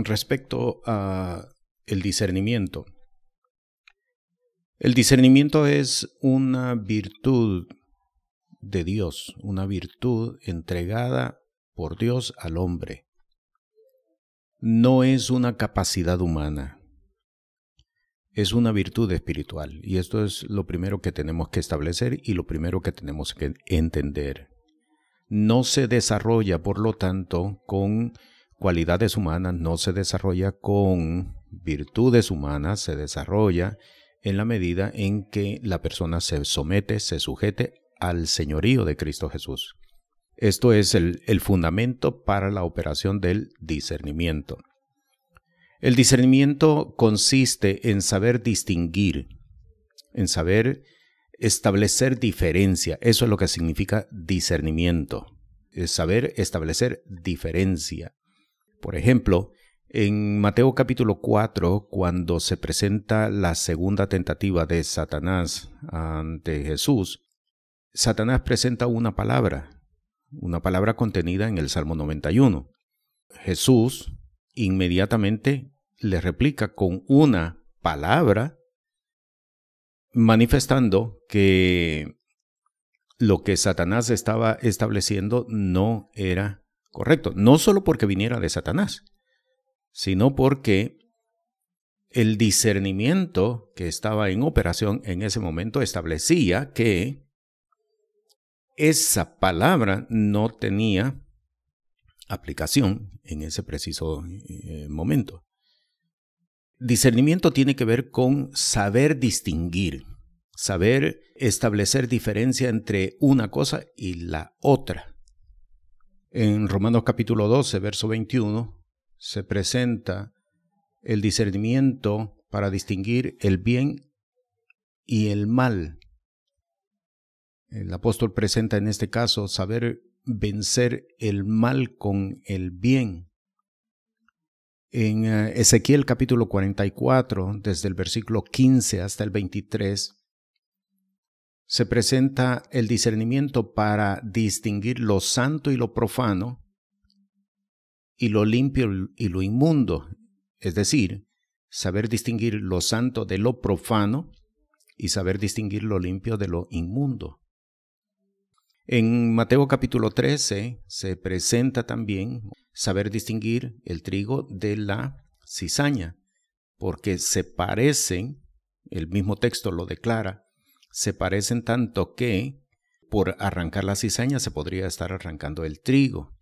con respecto a el discernimiento. El discernimiento es una virtud de Dios, una virtud entregada por Dios al hombre. No es una capacidad humana, es una virtud espiritual. Y esto es lo primero que tenemos que establecer y lo primero que tenemos que entender. No se desarrolla, por lo tanto, con cualidades humanas, no se desarrolla con virtudes humanas, se desarrolla en la medida en que la persona se somete, se sujete al señorío de Cristo Jesús. Esto es el, el fundamento para la operación del discernimiento. El discernimiento consiste en saber distinguir, en saber establecer diferencia. Eso es lo que significa discernimiento. Es saber establecer diferencia. Por ejemplo, en Mateo capítulo 4, cuando se presenta la segunda tentativa de Satanás ante Jesús, Satanás presenta una palabra, una palabra contenida en el Salmo 91. Jesús inmediatamente le replica con una palabra manifestando que lo que Satanás estaba estableciendo no era correcto, no solo porque viniera de Satanás, sino porque el discernimiento que estaba en operación en ese momento establecía que esa palabra no tenía aplicación en ese preciso eh, momento. Discernimiento tiene que ver con saber distinguir, saber establecer diferencia entre una cosa y la otra. En Romanos capítulo 12, verso 21, se presenta el discernimiento para distinguir el bien y el mal. El apóstol presenta en este caso saber vencer el mal con el bien. En eh, Ezequiel capítulo 44, desde el versículo 15 hasta el 23, se presenta el discernimiento para distinguir lo santo y lo profano y lo limpio y lo inmundo, es decir, saber distinguir lo santo de lo profano y saber distinguir lo limpio de lo inmundo. En Mateo capítulo 13 se presenta también saber distinguir el trigo de la cizaña, porque se parecen, el mismo texto lo declara, se parecen tanto que por arrancar la cizaña se podría estar arrancando el trigo.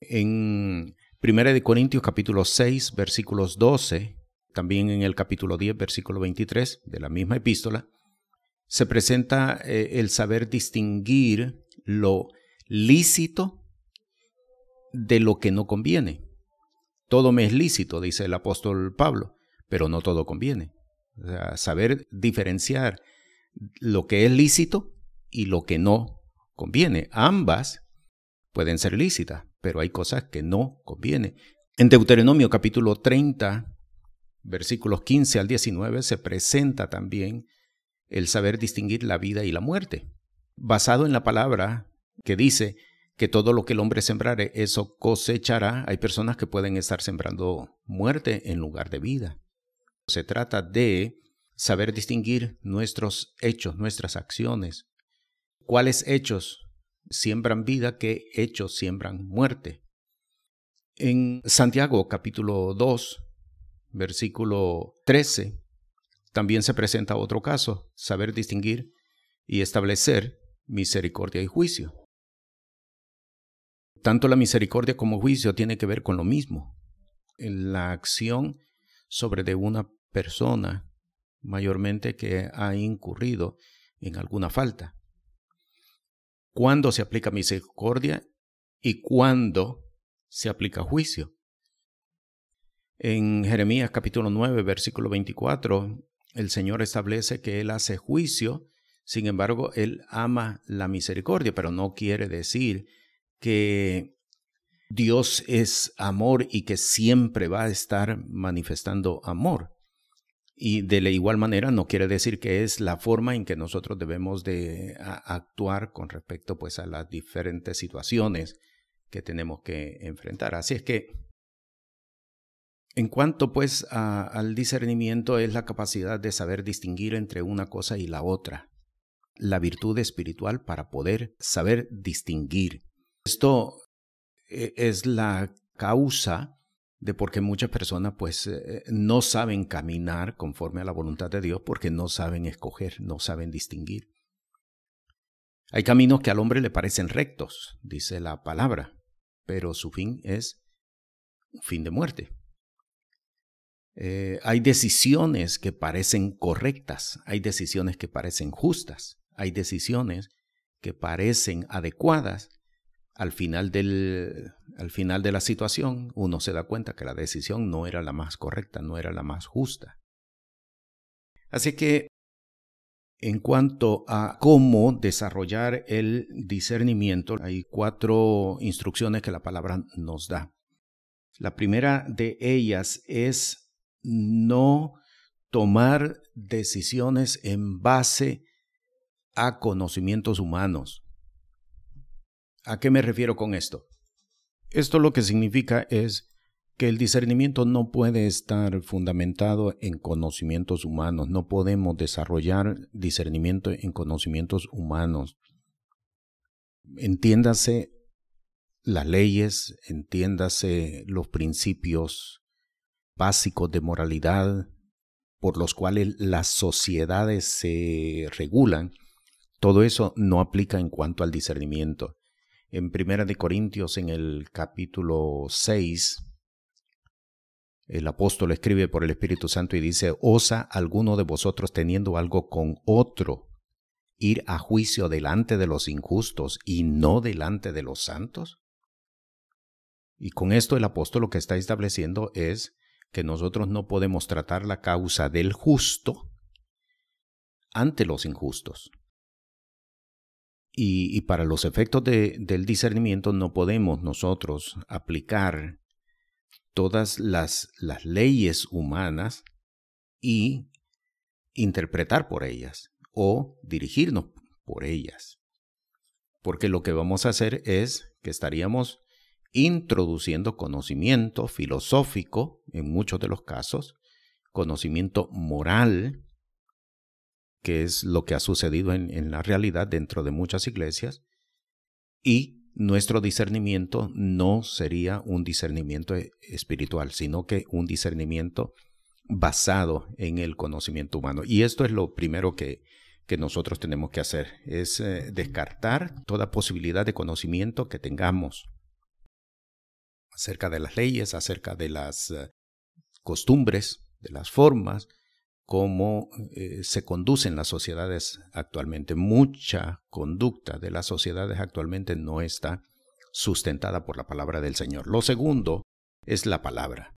En 1 de Corintios capítulo 6 versículos 12, también en el capítulo 10 versículo 23 de la misma epístola, se presenta eh, el saber distinguir lo lícito de lo que no conviene. Todo me es lícito, dice el apóstol Pablo, pero no todo conviene. saber diferenciar lo que es lícito y lo que no conviene. Ambas pueden ser lícitas, pero hay cosas que no conviene. En Deuteronomio capítulo 30, versículos 15 al 19, se presenta también el saber distinguir la vida y la muerte basado en la palabra que dice que todo lo que el hombre sembrare, eso cosechará, hay personas que pueden estar sembrando muerte en lugar de vida. Se trata de saber distinguir nuestros hechos, nuestras acciones. ¿Cuáles hechos siembran vida? ¿Qué hechos siembran muerte? En Santiago capítulo 2, versículo 13, también se presenta otro caso, saber distinguir y establecer misericordia y juicio. Tanto la misericordia como juicio tiene que ver con lo mismo. En la acción sobre de una persona mayormente que ha incurrido en alguna falta. ¿Cuándo se aplica misericordia y cuándo se aplica juicio? En Jeremías capítulo 9, versículo 24, el Señor establece que Él hace juicio sin embargo, Él ama la misericordia, pero no quiere decir que Dios es amor y que siempre va a estar manifestando amor. Y de la igual manera no quiere decir que es la forma en que nosotros debemos de actuar con respecto pues a las diferentes situaciones que tenemos que enfrentar. Así es que En cuanto pues al discernimiento es la capacidad de saber distinguir entre una cosa y la otra, la virtud espiritual para poder saber distinguir. Esto eh, es la causa de por qué muchas personas pues eh, no saben caminar conforme a la voluntad de Dios porque no saben escoger, no saben distinguir. Hay caminos que al hombre le parecen rectos, dice la palabra, pero su fin es un fin de muerte. Eh, hay decisiones que parecen correctas, hay decisiones que parecen justas, hay decisiones que parecen adecuadas. Al final, del, al final de la situación, uno se da cuenta que la decisión no era la más correcta, no era la más justa. Así que, en cuanto a cómo desarrollar el discernimiento, hay cuatro instrucciones que la palabra nos da. La primera de ellas es no tomar decisiones en base a conocimientos humanos. ¿A qué me refiero con esto? Esto lo que significa es que el discernimiento no puede estar fundamentado en conocimientos humanos, no podemos desarrollar discernimiento en conocimientos humanos. Entiéndase las leyes, entiéndase los principios básicos de moralidad por los cuales las sociedades se regulan, todo eso no aplica en cuanto al discernimiento. En Primera de Corintios, en el capítulo 6, el apóstol escribe por el Espíritu Santo y dice, ¿osa alguno de vosotros teniendo algo con otro ir a juicio delante de los injustos y no delante de los santos? Y con esto el apóstol lo que está estableciendo es que nosotros no podemos tratar la causa del justo ante los injustos. Y, para los efectos del discernimiento no podemos nosotros aplicar todas las, las leyes humanas y interpretar por ellas o dirigirnos por ellas. Porque lo que vamos a hacer es que estaríamos introduciendo conocimiento filosófico, en muchos de los casos, conocimiento moral, que es lo que ha sucedido en, la realidad dentro de muchas iglesias, y nuestro discernimiento no sería un discernimiento espiritual, sino que un discernimiento basado en el conocimiento humano. Y esto es lo primero que, que nosotros tenemos que hacer, es eh, descartar toda posibilidad de conocimiento que tengamos acerca de las leyes, acerca de las eh, costumbres, de las formas, cómo eh, se conducen las sociedades actualmente. Mucha conducta de las sociedades actualmente no está sustentada por la palabra del Señor. Lo segundo es la palabra.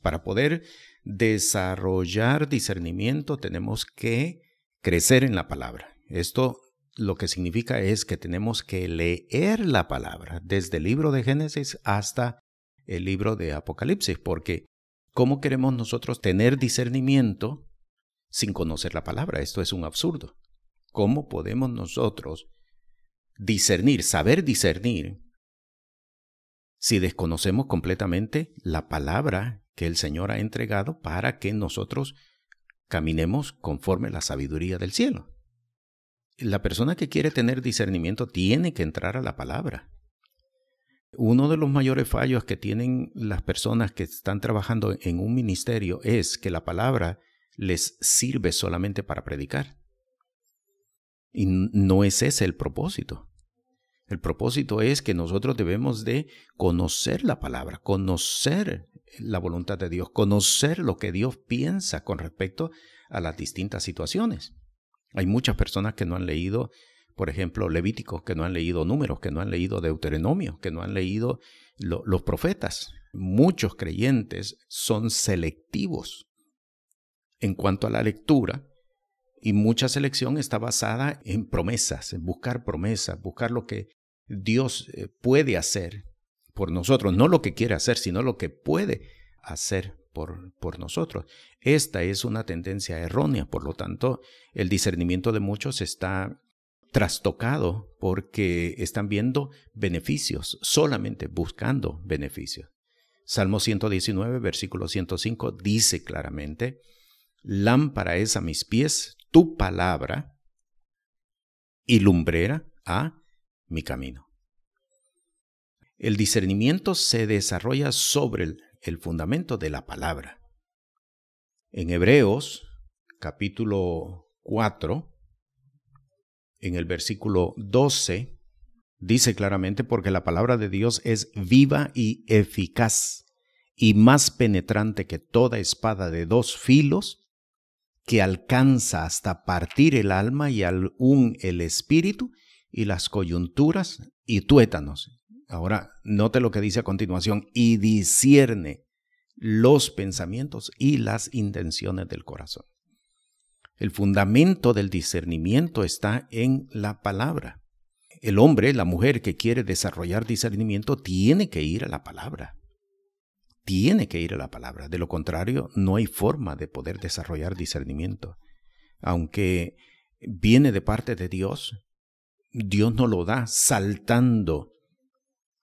Para poder desarrollar discernimiento tenemos que crecer en la palabra. Esto lo que significa es que tenemos que leer la palabra desde el libro de Génesis hasta el libro de Apocalipsis, porque ¿cómo queremos nosotros tener discernimiento sin conocer la palabra? Esto es un absurdo. ¿Cómo podemos nosotros discernir, saber discernir, si desconocemos completamente la palabra que el Señor ha entregado para que nosotros caminemos conforme la sabiduría del cielo? la persona que quiere tener discernimiento tiene que entrar a la palabra. Uno de los mayores fallos que tienen las personas que están trabajando en un ministerio es que la palabra les sirve solamente para predicar. Y no es ese el propósito. El propósito es que nosotros debemos de conocer la palabra, conocer la voluntad de Dios, conocer lo que Dios piensa con respecto a las distintas situaciones. Hay muchas personas que no han leído, por ejemplo, Levítico, que no han leído Números, que no han leído Deuteronomio, que no han leído los profetas. Muchos creyentes son selectivos en cuanto a la lectura y mucha selección está basada en promesas, en buscar promesas, buscar lo que Dios eh, puede hacer por nosotros, no lo que quiere hacer, sino lo que puede hacer por, nosotros. Esta es una tendencia errónea, por lo tanto, el discernimiento de muchos está trastocado porque están viendo beneficios, solamente buscando beneficios. Salmo 119, versículo 105 dice claramente, lámpara es a mis pies tu palabra y lumbrera a mi camino. El discernimiento se desarrolla sobre el, el fundamento de la palabra. En Hebreos capítulo 4, en el versículo 12, dice claramente, porque la palabra de Dios es viva y eficaz y más penetrante que toda espada de dos filos, que alcanza hasta partir el alma y aún el espíritu y las coyunturas y tuétanos. Ahora, note lo que dice a continuación, y discierne los pensamientos y las intenciones del corazón. El fundamento del discernimiento está en la palabra. El hombre, la mujer que quiere desarrollar discernimiento, tiene que ir a la palabra. Tiene que ir a la palabra. De lo contrario, no hay forma de poder desarrollar discernimiento. Aunque viene de parte de Dios, Dios no lo da saltando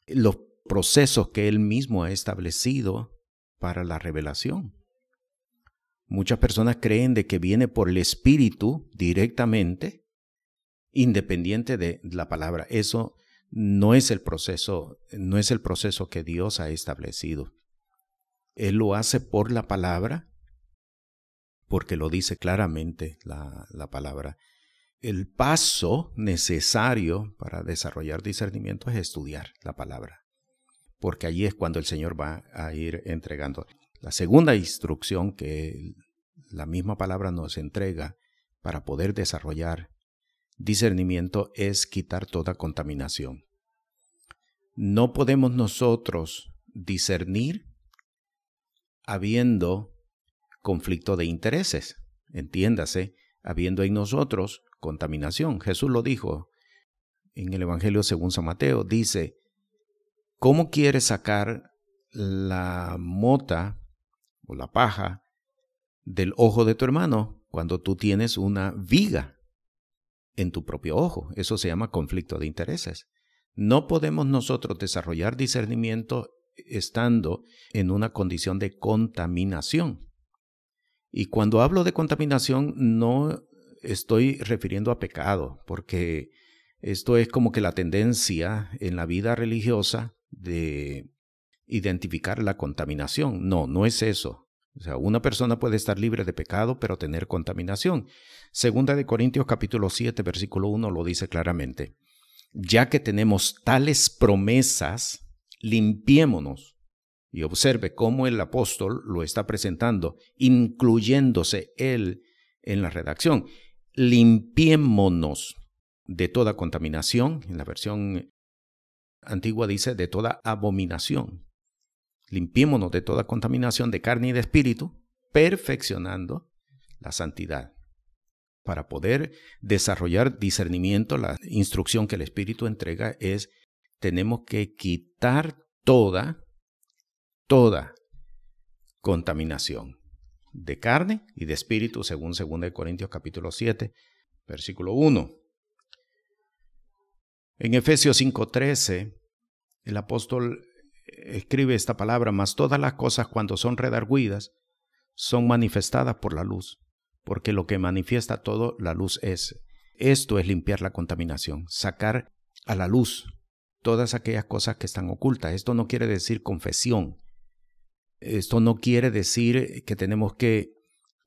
los procesos que Él mismo ha establecido para la revelación. Muchas personas creen de que viene por el Espíritu directamente, independiente de la palabra. Eso no es el proceso, no es el proceso que Dios ha establecido. Él lo hace por la palabra, porque lo dice claramente la, la palabra. El paso necesario para desarrollar discernimiento es estudiar la palabra porque allí es cuando el Señor va a ir entregando. La segunda instrucción que la misma palabra nos entrega para poder desarrollar discernimiento es quitar toda contaminación. No podemos nosotros discernir habiendo conflicto de intereses. Entiéndase, habiendo en nosotros contaminación. Jesús lo dijo en el Evangelio según San Mateo. Dice, ¿Cómo quieres sacar la mota o la paja del ojo de tu hermano cuando tú tienes una viga en tu propio ojo? Eso se llama conflicto de intereses. No podemos nosotros desarrollar discernimiento estando en una condición de contaminación. Y cuando hablo de contaminación no estoy refiriendo a pecado, porque esto es como que la tendencia en la vida religiosa de identificar la contaminación. No, no es eso. O sea, una persona puede estar libre de pecado, pero tener contaminación. Segunda de Corintios capítulo 7, versículo 1 lo dice claramente. Ya que tenemos tales promesas, limpiémonos. Y observe cómo el apóstol lo está presentando, incluyéndose él en la redacción. Limpiémonos de toda contaminación, en la versión antigua dice de toda abominación. Limpiémonos de toda contaminación de carne y de espíritu, perfeccionando la santidad. Para poder desarrollar discernimiento, la instrucción que el Espíritu entrega es, tenemos que quitar toda, toda contaminación de carne y de espíritu, según 2 Corintios capítulo 7, versículo 1. En Efesios 5:13, el apóstol escribe esta palabra, mas todas las cosas cuando son redarguidas son manifestadas por la luz, porque lo que manifiesta todo la luz es. Esto es limpiar la contaminación, sacar a la luz todas aquellas cosas que están ocultas. Esto no quiere decir confesión. Esto no quiere decir que tenemos que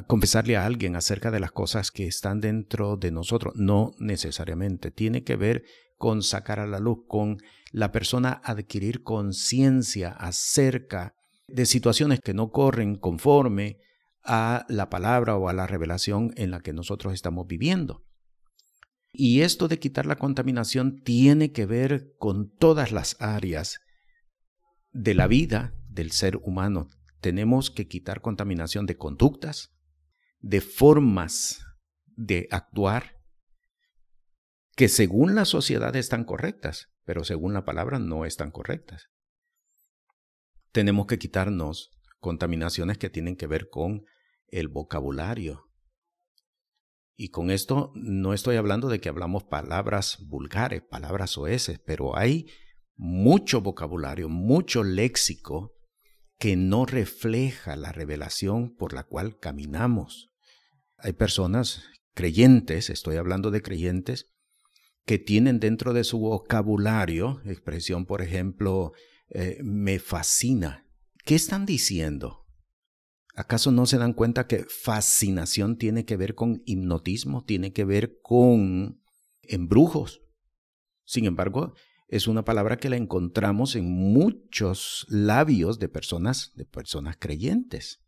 confesarle a alguien acerca de las cosas que están dentro de nosotros. No necesariamente. Tiene que ver con sacar a la luz, con la persona adquirir conciencia acerca de situaciones que no corren conforme a la palabra o a la revelación en la que nosotros estamos viviendo. Y esto de quitar la contaminación tiene que ver con todas las áreas de la vida del ser humano. Tenemos que quitar contaminación de conductas, de formas de actuar, que según la sociedad están correctas, pero según la palabra no están correctas. Tenemos que quitarnos contaminaciones que tienen que ver con el vocabulario. Y con esto no estoy hablando de que hablamos palabras vulgares, palabras oeces, pero hay mucho vocabulario, mucho léxico que no refleja la revelación por la cual caminamos. Hay personas creyentes, estoy hablando de creyentes, que tienen dentro de su vocabulario, expresión por ejemplo, eh, me fascina. ¿Qué están diciendo? ¿Acaso no se dan cuenta que fascinación tiene que ver con hipnotismo, tiene que ver con embrujos? Sin embargo, es una palabra que la encontramos en muchos labios de personas, de personas creyentes.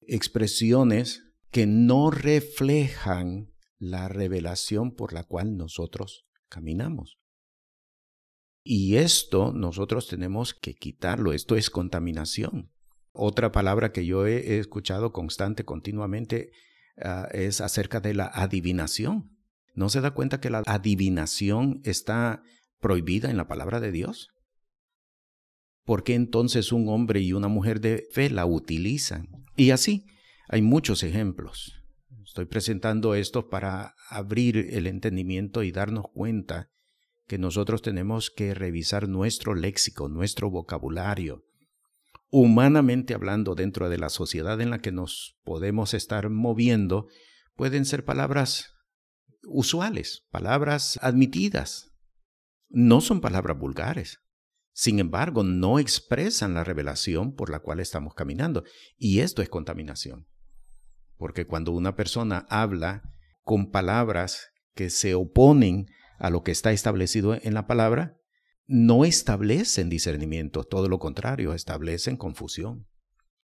Expresiones que no reflejan la revelación por la cual nosotros caminamos. Y esto nosotros tenemos que quitarlo, esto es contaminación. Otra palabra que yo he, escuchado constante, continuamente, ah, es acerca de la adivinación. ¿No se da cuenta que la adivinación está prohibida en la palabra de Dios? ¿Por qué entonces un hombre y una mujer de fe la utilizan? Y así, hay muchos ejemplos. Estoy presentando esto para abrir el entendimiento y darnos cuenta que nosotros tenemos que revisar nuestro léxico, nuestro vocabulario. Humanamente hablando, dentro de la sociedad en la que nos podemos estar moviendo, pueden ser palabras usuales, palabras admitidas. No son palabras vulgares. Sin embargo, no expresan la revelación por la cual estamos caminando. Y esto es contaminación. Porque cuando una persona habla con palabras que se oponen a lo que está establecido en la palabra, no establecen discernimiento, todo lo contrario, establecen confusión.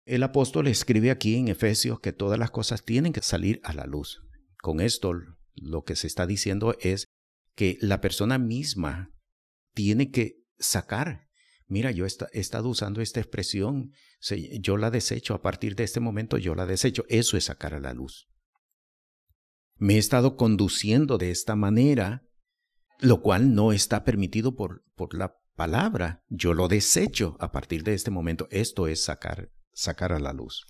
El apóstol escribe aquí en Efesios que todas las cosas tienen que salir a la luz. Con esto lo que se está diciendo es que la persona misma tiene que sacar mira, yo he estado usando esta expresión, yo la desecho, a partir de este momento yo la desecho. Eso es sacar a la luz. Me he estado conduciendo de esta manera, lo cual no está permitido por, por la palabra. Yo lo desecho a partir de este momento. Esto es sacar, sacar a la luz.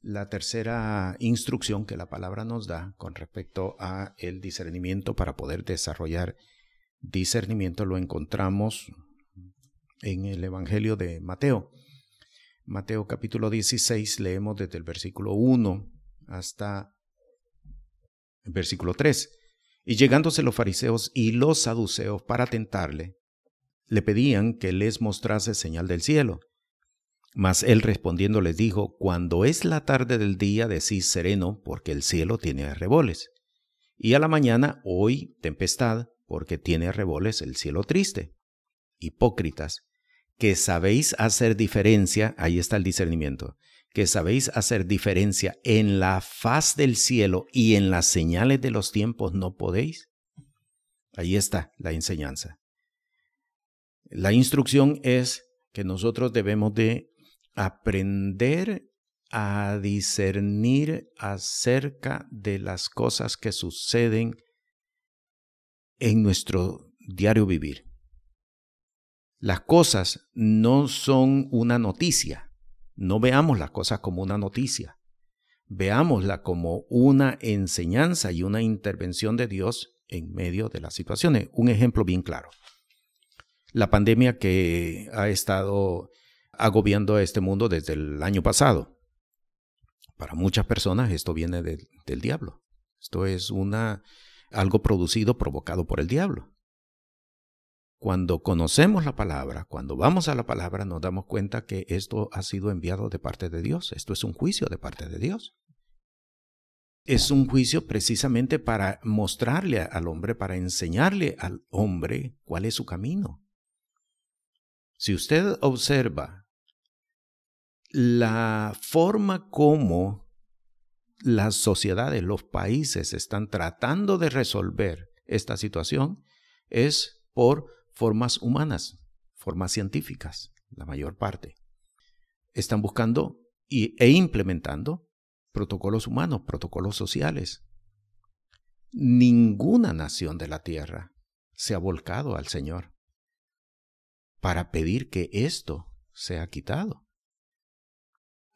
La tercera instrucción que la palabra nos da con respecto a el discernimiento para poder desarrollar discernimiento lo encontramos en el Evangelio de Mateo. Mateo capítulo 16 leemos desde el versículo 1 hasta el versículo 3. Y llegándose los fariseos y los saduceos para tentarle, le pedían que les mostrase señal del cielo. Mas él respondiendo les dijo, Cuando es la tarde del día decís sereno, porque el cielo tiene arreboles. Y a la mañana, hoy tempestad, porque tiene arreboles el cielo triste. Hipócritas, que sabéis hacer diferencia, ahí está el discernimiento, que sabéis hacer diferencia en la faz del cielo y en las señales de los tiempos no podéis. Ahí está la enseñanza. La instrucción es que nosotros debemos de aprender a discernir acerca de las cosas que suceden en nuestro diario vivir. Las cosas no son una noticia. No veamos las cosas como una noticia. Veámosla como una enseñanza y una intervención de Dios en medio de las situaciones. Un ejemplo bien claro. La pandemia que ha estado agobiando a este mundo desde el año pasado. Para muchas personas esto viene del diablo. Esto es una, algo producido, provocado por el diablo. Cuando conocemos la palabra, cuando vamos a la palabra, nos damos cuenta que esto ha sido enviado de parte de Dios. Esto es un juicio de parte de Dios. Es un juicio precisamente para mostrarle al hombre, para enseñarle al hombre cuál es su camino. Si usted observa la forma como las sociedades, los países están tratando de resolver esta situación, es por formas humanas, formas científicas, la mayor parte. Están buscando e implementando protocolos humanos, protocolos sociales. Ninguna nación de la tierra se ha volcado al Señor para pedir que esto sea quitado.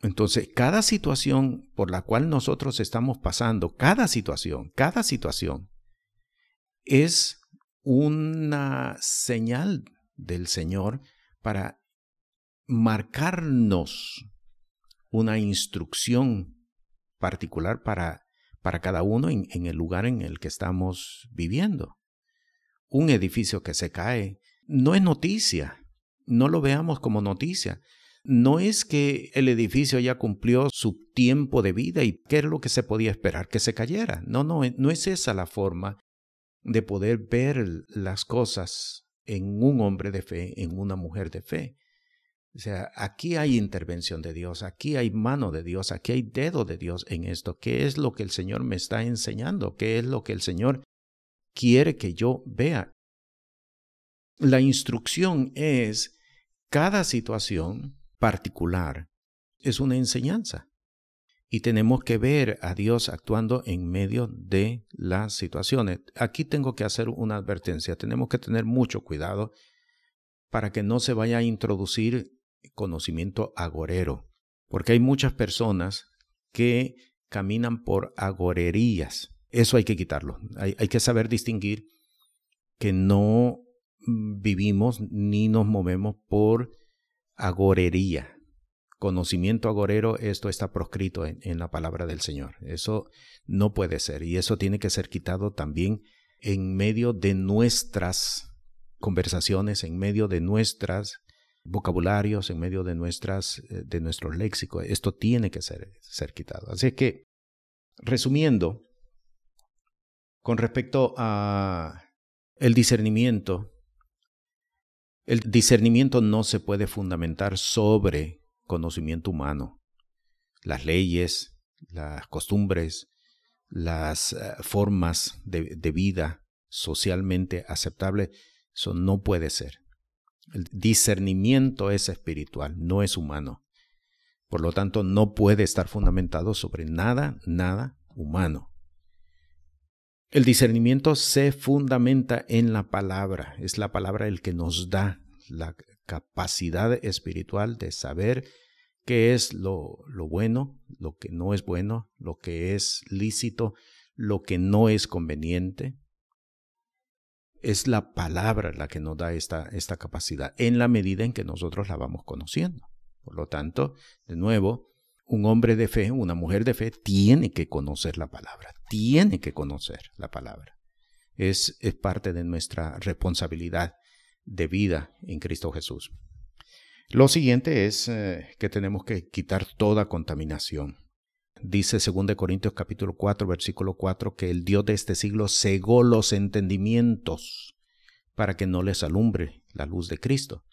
Entonces, cada situación por la cual nosotros estamos pasando, cada situación, cada situación, es una señal del Señor para marcarnos una instrucción particular para, para cada uno en, el lugar en el que estamos viviendo. Un edificio que se cae no es noticia, no lo veamos como noticia. No es que el edificio ya cumplió su tiempo de vida y qué es lo que se podía esperar, que se cayera. No, no, no es esa la forma de poder ver las cosas en un hombre de fe, en una mujer de fe. O sea, aquí hay intervención de Dios, aquí hay mano de Dios, aquí hay dedo de Dios en esto. ¿Qué es lo que el Señor me está enseñando? ¿Qué es lo que el Señor quiere que yo vea? La instrucción es cada situación particular es una enseñanza. Y tenemos que ver a Dios actuando en medio de las situaciones. Aquí tengo que hacer una advertencia. Tenemos que tener mucho cuidado para que no se vaya a introducir conocimiento agorero. Porque hay muchas personas que caminan por agorerías. Eso hay que quitarlo. Hay, que saber distinguir que no vivimos ni nos movemos por agorería conocimiento agorero, esto está proscrito en, la palabra del Señor. Eso no puede ser y eso tiene que ser quitado también en medio de nuestras conversaciones, en medio de nuestras vocabularios, en medio de nuestras eh, de nuestros léxicos. Esto tiene que ser, ser quitado. Así que, resumiendo, con respecto a el discernimiento, el discernimiento no se puede fundamentar sobre conocimiento humano. Las leyes, las costumbres, las eh, formas de, de vida socialmente aceptables, eso no puede ser. El discernimiento es espiritual, no es humano. Por lo tanto, no puede estar fundamentado sobre nada, nada humano. El discernimiento se fundamenta en la palabra. Es la palabra el que nos da la capacidad espiritual de saber qué es lo, lo bueno, lo que no es bueno, lo que es lícito, lo que no es conveniente. Es la palabra la que nos da esta, esta capacidad en la medida en que nosotros la vamos conociendo. Por lo tanto, de nuevo, un hombre de fe, una mujer de fe, tiene que conocer la palabra, tiene que conocer la palabra. Es, es parte de nuestra responsabilidad de vida en Cristo Jesús. Lo siguiente es eh, que tenemos que quitar toda contaminación. Dice 2 Corintios capítulo 4 versículo 4 que el Dios de este siglo cegó los entendimientos para que no les alumbre la luz de Cristo.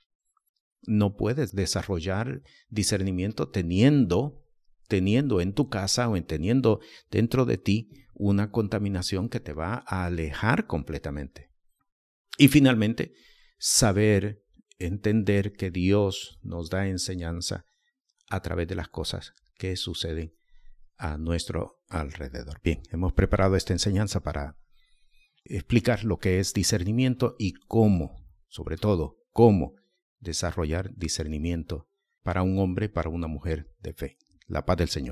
No puedes desarrollar discernimiento teniendo teniendo en tu casa o teniendo dentro de ti una contaminación que te va a alejar completamente. Y finalmente, saber, entender que Dios nos da enseñanza a través de las cosas que suceden a nuestro alrededor. Bien, hemos preparado esta enseñanza para explicar lo que es discernimiento y cómo, sobre todo, cómo desarrollar discernimiento para un hombre, para una mujer de fe. La paz del Señor.